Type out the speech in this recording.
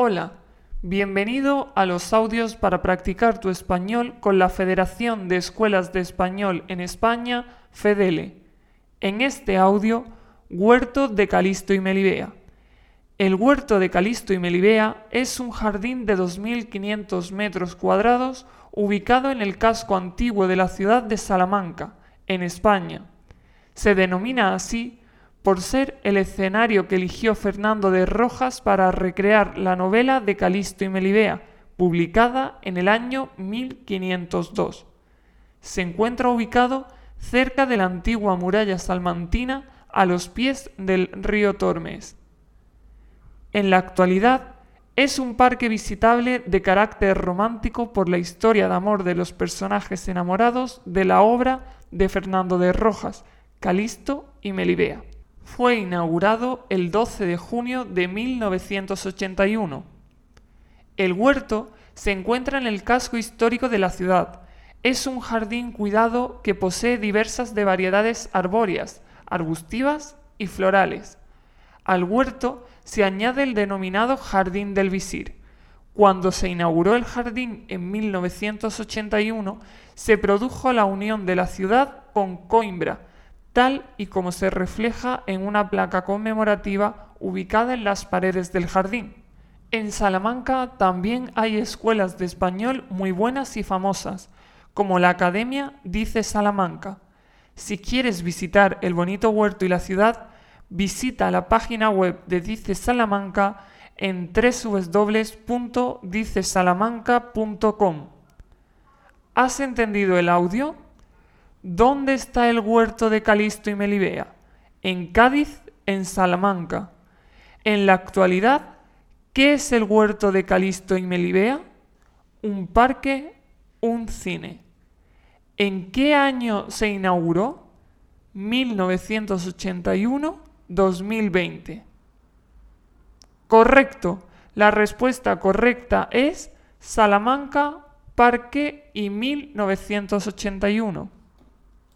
Hola, bienvenido a los audios para practicar tu español con la Federación de Escuelas de Español en España, FEDELE. En este audio, Huerto de Calisto y Melibea. El huerto de Calisto y Melibea es un jardín de 2.500 metros cuadrados ubicado en el casco antiguo de la ciudad de Salamanca, en España. Se denomina así por ser el escenario que eligió Fernando de Rojas para recrear la novela de Calisto y Melibea, publicada en el año 1502. Se encuentra ubicado cerca de la antigua muralla salmantina a los pies del río Tormes. En la actualidad es un parque visitable de carácter romántico por la historia de amor de los personajes enamorados de la obra de Fernando de Rojas, Calisto y Melibea. Fue inaugurado el 12 de junio de 1981. El huerto se encuentra en el casco histórico de la ciudad. Es un jardín cuidado que posee diversas de variedades arbóreas, arbustivas y florales. Al huerto se añade el denominado Jardín del Visir. Cuando se inauguró el jardín en 1981, se produjo la unión de la ciudad con Coimbra, y como se refleja en una placa conmemorativa ubicada en las paredes del jardín. En Salamanca también hay escuelas de español muy buenas y famosas, como la Academia Dice Salamanca. Si quieres visitar el bonito huerto y la ciudad, visita la página web de Dice Salamanca en www.dicesalamanca.com. ¿Has entendido el audio? ¿Dónde está el huerto de Calisto y Melibea? En Cádiz, en Salamanca. En la actualidad, ¿qué es el huerto de Calisto y Melibea? Un parque, un cine. ¿En qué año se inauguró? 1981-2020. Correcto. La respuesta correcta es Salamanca, Parque y 1981.